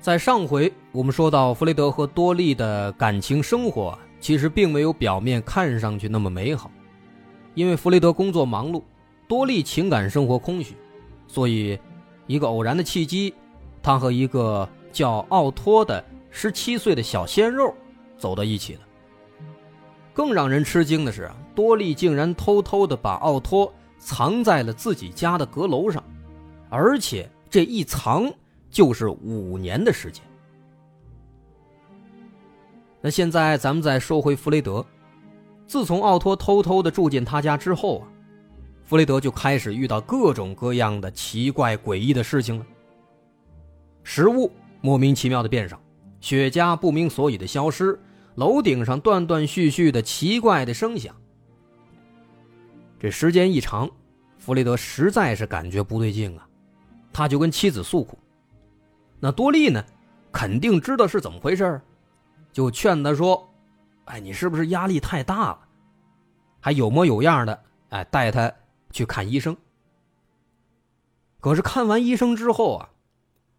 在上回我们说到，弗雷德和多莉的感情生活其实并没有表面看上去那么美好，因为弗雷德工作忙碌，多莉情感生活空虚，所以一个偶然的契机，他和一个叫奥托的十七岁的小鲜肉走到一起了。更让人吃惊的是，多莉竟然偷偷的把奥托藏在了自己家的阁楼上，而且这一藏。就是五年的时间。那现在咱们再说回弗雷德，自从奥托偷偷的住进他家之后啊，弗雷德就开始遇到各种各样的奇怪诡异的事情了。食物莫名其妙的变少，雪茄不明所以的消失，楼顶上断断续续的奇怪的声响。这时间一长，弗雷德实在是感觉不对劲啊，他就跟妻子诉苦。那多利呢，肯定知道是怎么回事就劝他说：“哎，你是不是压力太大了？还有模有样的，哎，带他去看医生。”可是看完医生之后啊，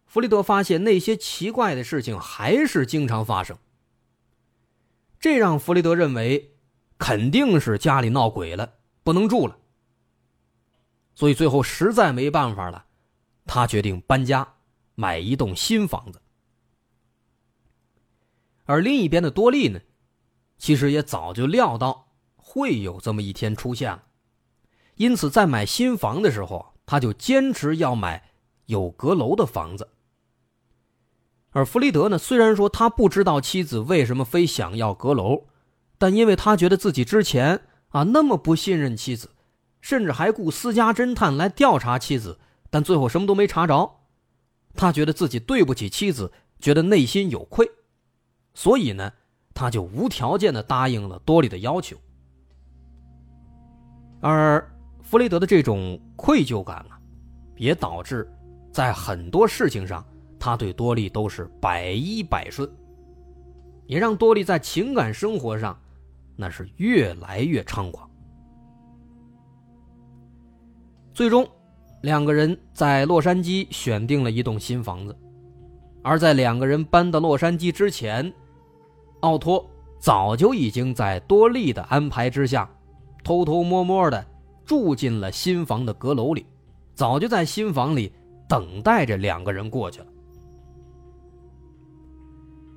弗里德发现那些奇怪的事情还是经常发生。这让弗雷德认为，肯定是家里闹鬼了，不能住了。所以最后实在没办法了，他决定搬家。买一栋新房子，而另一边的多利呢，其实也早就料到会有这么一天出现了，因此在买新房的时候，他就坚持要买有阁楼的房子。而弗雷德呢，虽然说他不知道妻子为什么非想要阁楼，但因为他觉得自己之前啊那么不信任妻子，甚至还雇私家侦探来调查妻子，但最后什么都没查着。他觉得自己对不起妻子，觉得内心有愧，所以呢，他就无条件的答应了多莉的要求。而弗雷德的这种愧疚感啊，也导致在很多事情上，他对多莉都是百依百顺，也让多莉在情感生活上那是越来越猖狂，最终。两个人在洛杉矶选定了一栋新房子，而在两个人搬到洛杉矶之前，奥托早就已经在多利的安排之下，偷偷摸摸的住进了新房的阁楼里，早就在新房里等待着两个人过去了。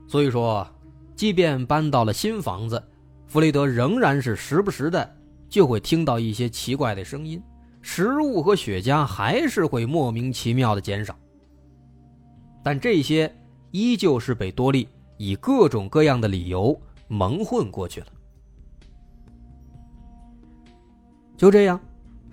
所以说，即便搬到了新房子，弗雷德仍然是时不时的就会听到一些奇怪的声音。食物和雪茄还是会莫名其妙的减少，但这些依旧是被多利以各种各样的理由蒙混过去了。就这样，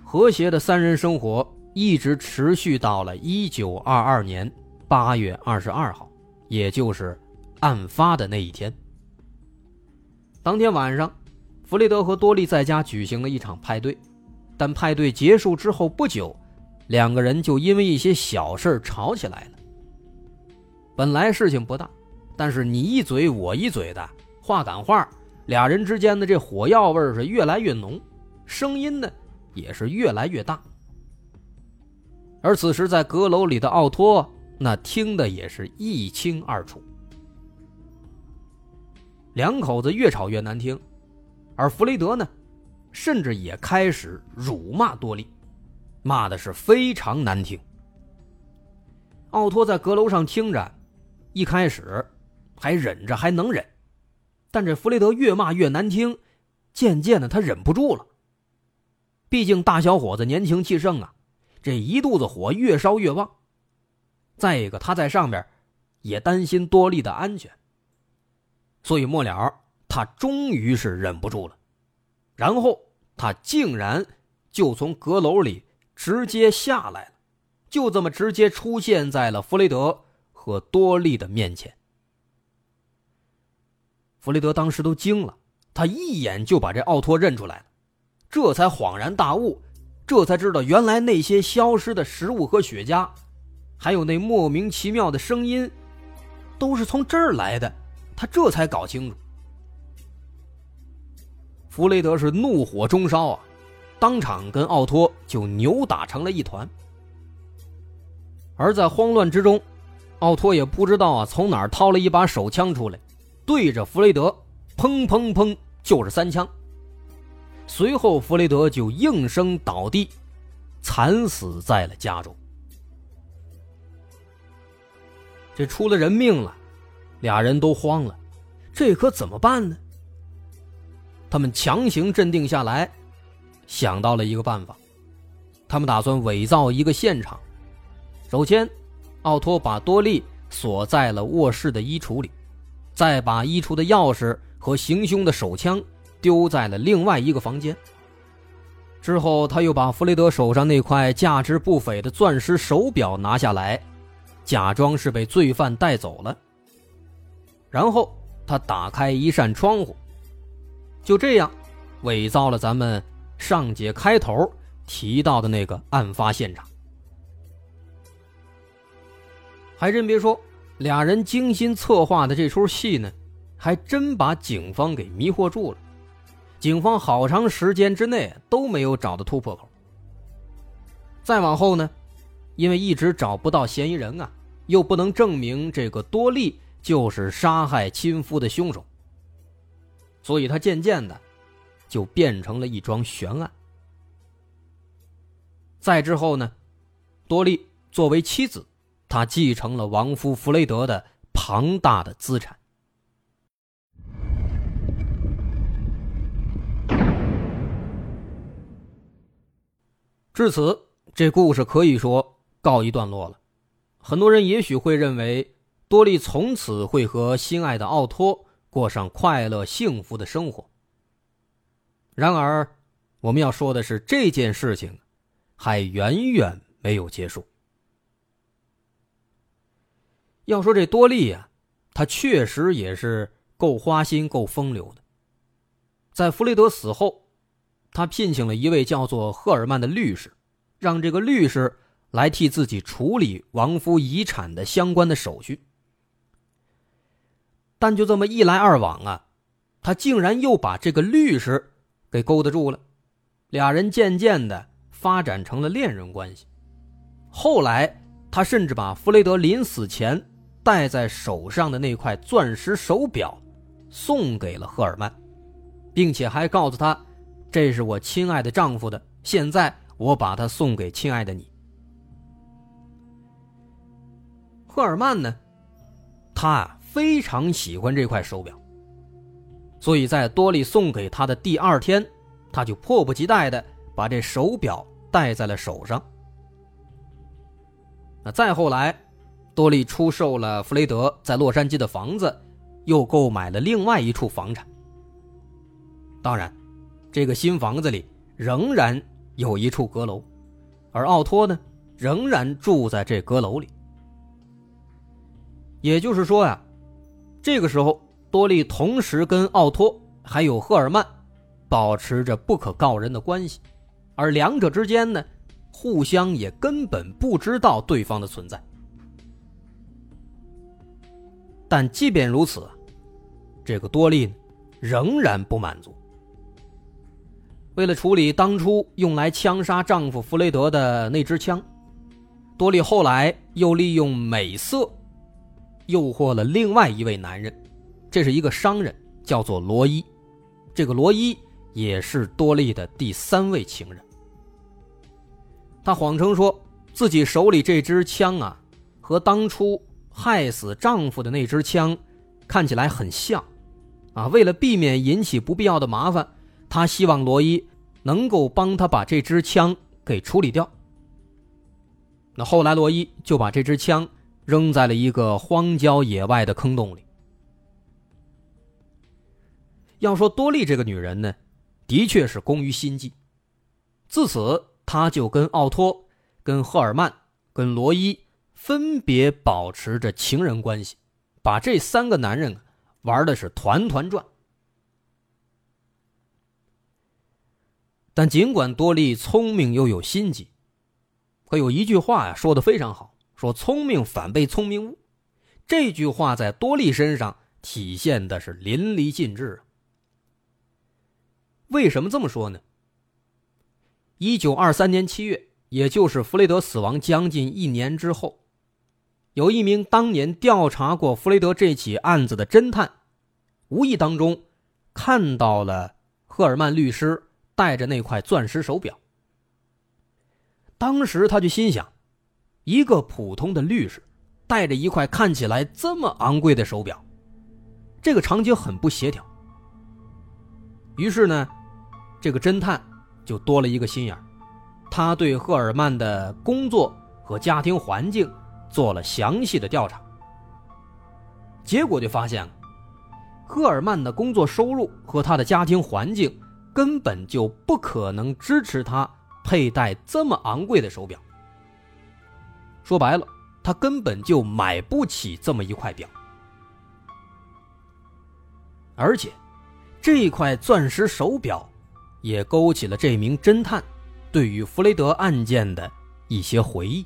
和谐的三人生活一直持续到了一九二二年八月二十二号，也就是案发的那一天。当天晚上，弗雷德和多利在家举行了一场派对。但派对结束之后不久，两个人就因为一些小事吵起来了。本来事情不大，但是你一嘴我一嘴的话赶话，俩人之间的这火药味是越来越浓，声音呢也是越来越大。而此时在阁楼里的奥托，那听的也是一清二楚。两口子越吵越难听，而弗雷德呢？甚至也开始辱骂多利，骂的是非常难听。奥托在阁楼上听着，一开始还忍着，还能忍，但这弗雷德越骂越难听，渐渐的他忍不住了。毕竟大小伙子年轻气盛啊，这一肚子火越烧越旺。再一个，他在上边也担心多利的安全，所以末了，他终于是忍不住了。然后他竟然就从阁楼里直接下来了，就这么直接出现在了弗雷德和多利的面前。弗雷德当时都惊了，他一眼就把这奥托认出来了，这才恍然大悟，这才知道原来那些消失的食物和雪茄，还有那莫名其妙的声音，都是从这儿来的。他这才搞清楚。弗雷德是怒火中烧啊，当场跟奥托就扭打成了一团。而在慌乱之中，奥托也不知道啊从哪儿掏了一把手枪出来。对着弗雷德，砰砰砰就是三枪。随后，弗雷德就应声倒地，惨死在了家中。这出了人命了，俩人都慌了，这可怎么办呢？他们强行镇定下来，想到了一个办法，他们打算伪造一个现场。首先，奥托把多利锁在了卧室的衣橱里。再把衣橱的钥匙和行凶的手枪丢在了另外一个房间。之后，他又把弗雷德手上那块价值不菲的钻石手表拿下来，假装是被罪犯带走了。然后，他打开一扇窗户，就这样伪造了咱们上节开头提到的那个案发现场。还真别说。俩人精心策划的这出戏呢，还真把警方给迷惑住了。警方好长时间之内都没有找到突破口。再往后呢，因为一直找不到嫌疑人啊，又不能证明这个多利就是杀害亲夫的凶手，所以他渐渐的就变成了一桩悬案。再之后呢，多利作为妻子。她继承了亡夫弗雷德的庞大的资产。至此，这故事可以说告一段落了。很多人也许会认为，多利从此会和心爱的奥托过上快乐幸福的生活。然而，我们要说的是，这件事情还远远没有结束。要说这多利呀，他确实也是够花心、够风流的。在弗雷德死后，他聘请了一位叫做赫尔曼的律师，让这个律师来替自己处理亡夫遗产的相关的手续。但就这么一来二往啊，他竟然又把这个律师给勾搭住了，俩人渐渐的发展成了恋人关系。后来，他甚至把弗雷德临死前。戴在手上的那块钻石手表，送给了赫尔曼，并且还告诉他：“这是我亲爱的丈夫的，现在我把它送给亲爱的你。”赫尔曼呢，他啊非常喜欢这块手表，所以在多利送给他的第二天，他就迫不及待的把这手表戴在了手上。那再后来。多利出售了弗雷德在洛杉矶的房子，又购买了另外一处房产。当然，这个新房子里仍然有一处阁楼，而奥托呢，仍然住在这阁楼里。也就是说呀，这个时候多利同时跟奥托还有赫尔曼保持着不可告人的关系，而两者之间呢，互相也根本不知道对方的存在。但即便如此，这个多利仍然不满足。为了处理当初用来枪杀丈夫弗雷德的那支枪，多利后来又利用美色诱惑了另外一位男人，这是一个商人，叫做罗伊。这个罗伊也是多利的第三位情人。他谎称说自己手里这支枪啊，和当初。害死丈夫的那支枪，看起来很像，啊，为了避免引起不必要的麻烦，他希望罗伊能够帮他把这支枪给处理掉。那后来，罗伊就把这支枪扔在了一个荒郊野外的坑洞里。要说多莉这个女人呢，的确是工于心计，自此，她就跟奥托、跟赫尔曼、跟罗伊。分别保持着情人关系，把这三个男人玩的是团团转。但尽管多莉聪明又有心机，可有一句话呀说的非常好，说聪明反被聪明误。这句话在多利身上体现的是淋漓尽致。为什么这么说呢？一九二三年七月，也就是弗雷德死亡将近一年之后，有一名当年调查过弗雷德这起案子的侦探，无意当中看到了赫尔曼律师戴着那块钻石手表。当时他就心想，一个普通的律师戴着一块看起来这么昂贵的手表，这个场景很不协调。于是呢，这个侦探。就多了一个心眼他对赫尔曼的工作和家庭环境做了详细的调查，结果就发现了，赫尔曼的工作收入和他的家庭环境根本就不可能支持他佩戴这么昂贵的手表。说白了，他根本就买不起这么一块表，而且这块钻石手表。也勾起了这名侦探对于弗雷德案件的一些回忆。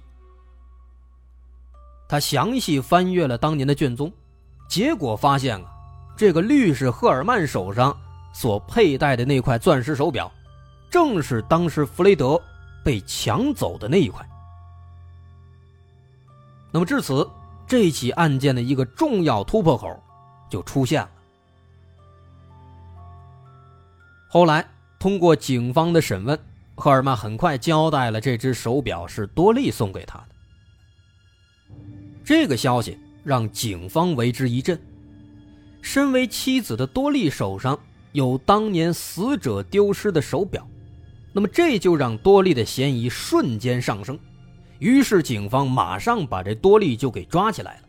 他详细翻阅了当年的卷宗，结果发现啊，这个律师赫尔曼手上所佩戴的那块钻石手表，正是当时弗雷德被抢走的那一块。那么至此，这起案件的一个重要突破口就出现了。后来。通过警方的审问，赫尔曼很快交代了这只手表是多利送给他的。这个消息让警方为之一振。身为妻子的多利手上有当年死者丢失的手表，那么这就让多利的嫌疑瞬间上升。于是警方马上把这多利就给抓起来了。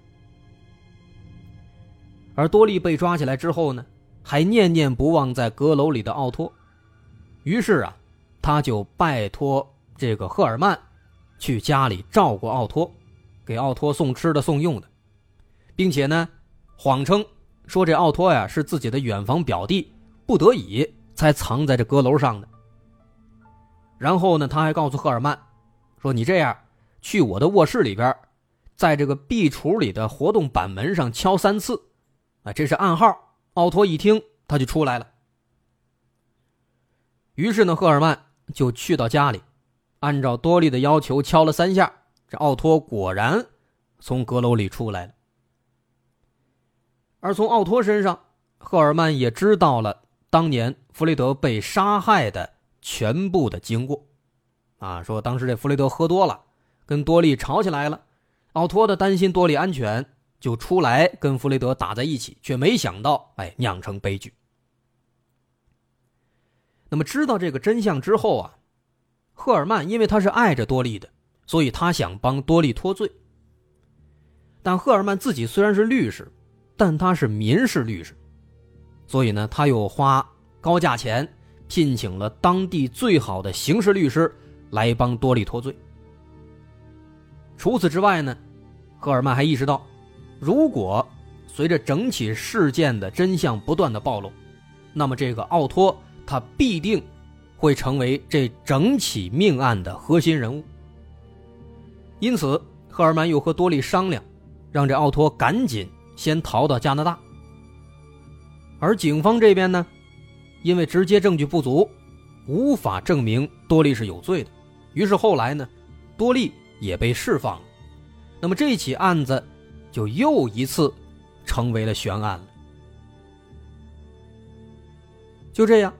而多利被抓起来之后呢，还念念不忘在阁楼里的奥托。于是啊，他就拜托这个赫尔曼，去家里照顾奥托，给奥托送吃的送用的，并且呢，谎称说这奥托呀是自己的远房表弟，不得已才藏在这阁楼上的。然后呢，他还告诉赫尔曼，说你这样去我的卧室里边，在这个壁橱里的活动板门上敲三次，啊，这是暗号。奥托一听，他就出来了。于是呢，赫尔曼就去到家里，按照多利的要求敲了三下，这奥托果然从阁楼里出来了。而从奥托身上，赫尔曼也知道了当年弗雷德被杀害的全部的经过。啊，说当时这弗雷德喝多了，跟多利吵起来了，奥托的担心多利安全，就出来跟弗雷德打在一起，却没想到，哎，酿成悲剧。那么知道这个真相之后啊，赫尔曼因为他是爱着多利的，所以他想帮多利脱罪。但赫尔曼自己虽然是律师，但他是民事律师，所以呢，他又花高价钱聘请了当地最好的刑事律师来帮多利脱罪。除此之外呢，赫尔曼还意识到，如果随着整起事件的真相不断的暴露，那么这个奥托。他必定会成为这整起命案的核心人物。因此，赫尔曼又和多利商量，让这奥托赶紧先逃到加拿大。而警方这边呢，因为直接证据不足，无法证明多利是有罪的，于是后来呢，多利也被释放了。那么这起案子就又一次成为了悬案了。就这样。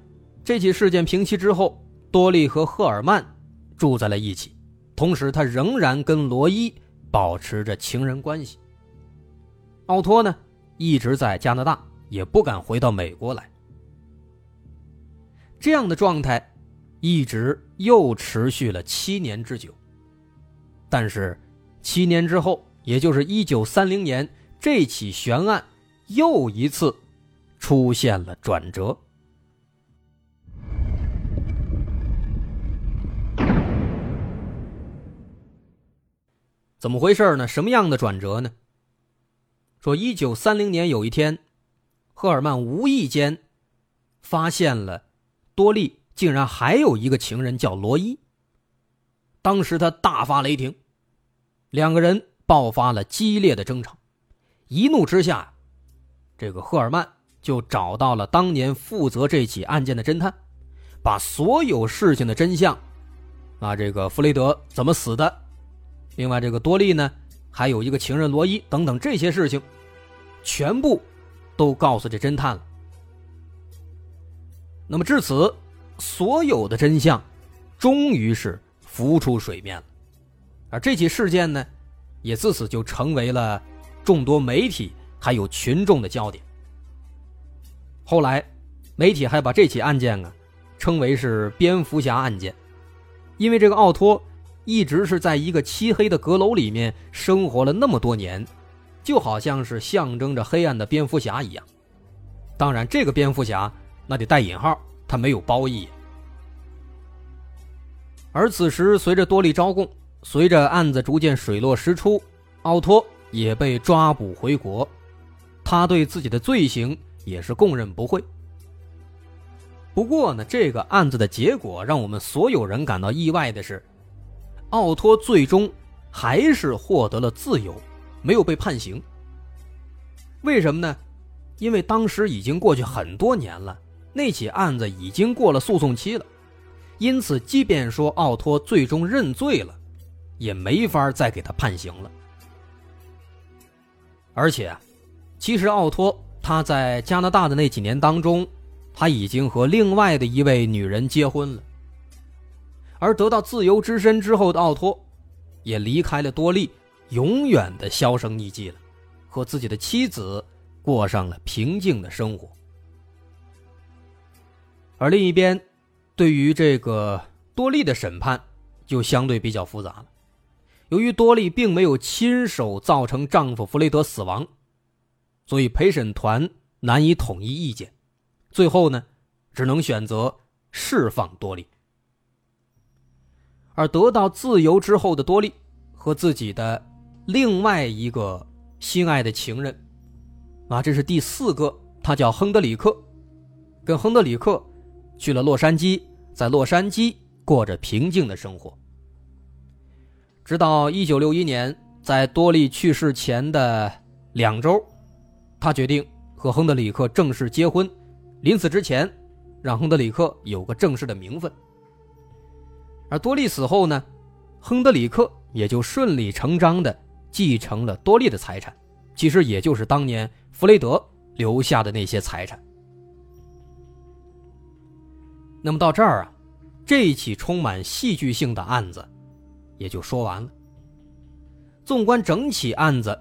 这起事件平息之后，多利和赫尔曼住在了一起，同时他仍然跟罗伊保持着情人关系。奥托呢，一直在加拿大，也不敢回到美国来。这样的状态一直又持续了七年之久。但是，七年之后，也就是一九三零年，这起悬案又一次出现了转折。怎么回事呢？什么样的转折呢？说，一九三零年有一天，赫尔曼无意间发现了多莉竟然还有一个情人叫罗伊。当时他大发雷霆，两个人爆发了激烈的争吵。一怒之下，这个赫尔曼就找到了当年负责这起案件的侦探，把所有事情的真相，啊，这个弗雷德怎么死的，另外这个多利呢，还有一个情人罗伊等等这些事情，全部都告诉这侦探了。那么至此，所有的真相终于是浮出水面了，而这起事件呢，也自此就成为了。众多媒体还有群众的焦点。后来，媒体还把这起案件啊称为是“蝙蝠侠案件”，因为这个奥托一直是在一个漆黑的阁楼里面生活了那么多年，就好像是象征着黑暗的蝙蝠侠一样。当然，这个蝙蝠侠那得带引号，他没有褒义。而此时，随着多利招供，随着案子逐渐水落石出，奥托。也被抓捕回国，他对自己的罪行也是供认不讳。不过呢，这个案子的结果让我们所有人感到意外的是，奥托最终还是获得了自由，没有被判刑。为什么呢？因为当时已经过去很多年了，那起案子已经过了诉讼期了，因此，即便说奥托最终认罪了，也没法再给他判刑了。而且，其实奥托他在加拿大的那几年当中，他已经和另外的一位女人结婚了。而得到自由之身之后的奥托，也离开了多利，永远的销声匿迹了，和自己的妻子过上了平静的生活。而另一边，对于这个多利的审判就相对比较复杂了。由于多莉并没有亲手造成丈夫弗雷德死亡，所以陪审团难以统一意见，最后呢，只能选择释放多莉。而得到自由之后的多莉和自己的另外一个心爱的情人，啊，这是第四个，他叫亨德里克，跟亨德里克去了洛杉矶，在洛杉矶过着平静的生活。直到一九六一年，在多利去世前的两周，他决定和亨德里克正式结婚。临死之前，让亨德里克有个正式的名分。而多利死后呢，亨德里克也就顺理成章的继承了多利的财产，其实也就是当年弗雷德留下的那些财产。那么到这儿啊，这起充满戏剧性的案子。也就说完了。纵观整起案子，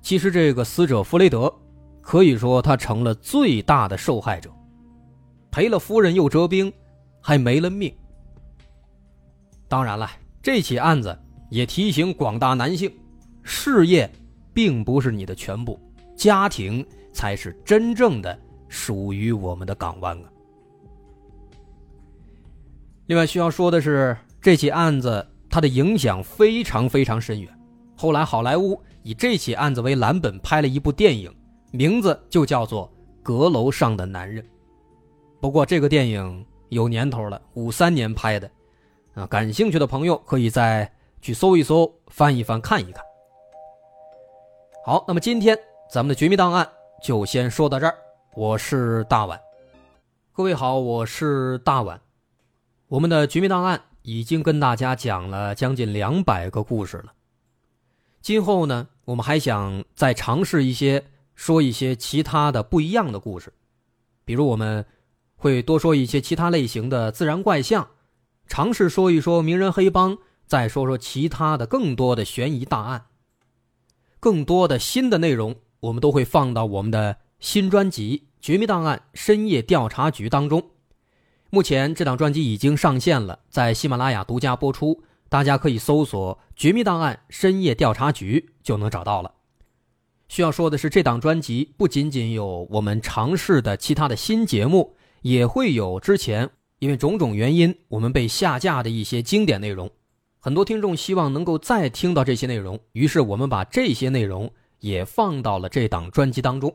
其实这个死者弗雷德可以说他成了最大的受害者，赔了夫人又折兵，还没了命。当然了，这起案子也提醒广大男性：事业并不是你的全部，家庭才是真正的属于我们的港湾啊。另外需要说的是，这起案子。它的影响非常非常深远。后来，好莱坞以这起案子为蓝本拍了一部电影，名字就叫做《阁楼上的男人》。不过，这个电影有年头了，五三年拍的。啊，感兴趣的朋友可以再去搜一搜、翻一翻、看一看。好，那么今天咱们的《绝密档案》就先说到这儿。我是大碗，各位好，我是大碗。我们的《绝密档案》。已经跟大家讲了将近两百个故事了。今后呢，我们还想再尝试一些，说一些其他的不一样的故事，比如我们会多说一些其他类型的自然怪象，尝试说一说名人黑帮，再说说其他的更多的悬疑大案。更多的新的内容，我们都会放到我们的新专辑《绝密档案：深夜调查局》当中。目前这档专辑已经上线了，在喜马拉雅独家播出，大家可以搜索“绝密档案深夜调查局”就能找到了。需要说的是，这档专辑不仅仅有我们尝试的其他的新节目，也会有之前因为种种原因我们被下架的一些经典内容。很多听众希望能够再听到这些内容，于是我们把这些内容也放到了这档专辑当中。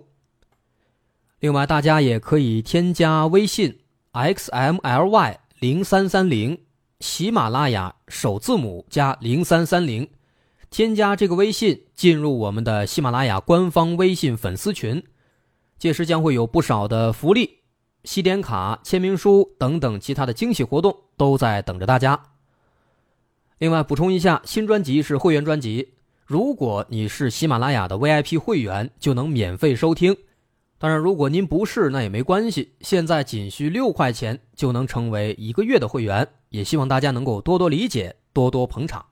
另外，大家也可以添加微信 xmly 零三三零，喜马拉雅首字母加零三三零，添加这个微信进入我们的喜马拉雅官方微信粉丝群，届时将会有不少的福利、西点卡、签名书等等其他的惊喜活动都在等着大家。另外，补充一下，新专辑是会员专辑，如果你是喜马拉雅的 VIP 会员，就能免费收听。当然，如果您不是，那也没关系。现在仅需六块钱就能成为一个月的会员，也希望大家能够多多理解，多多捧场。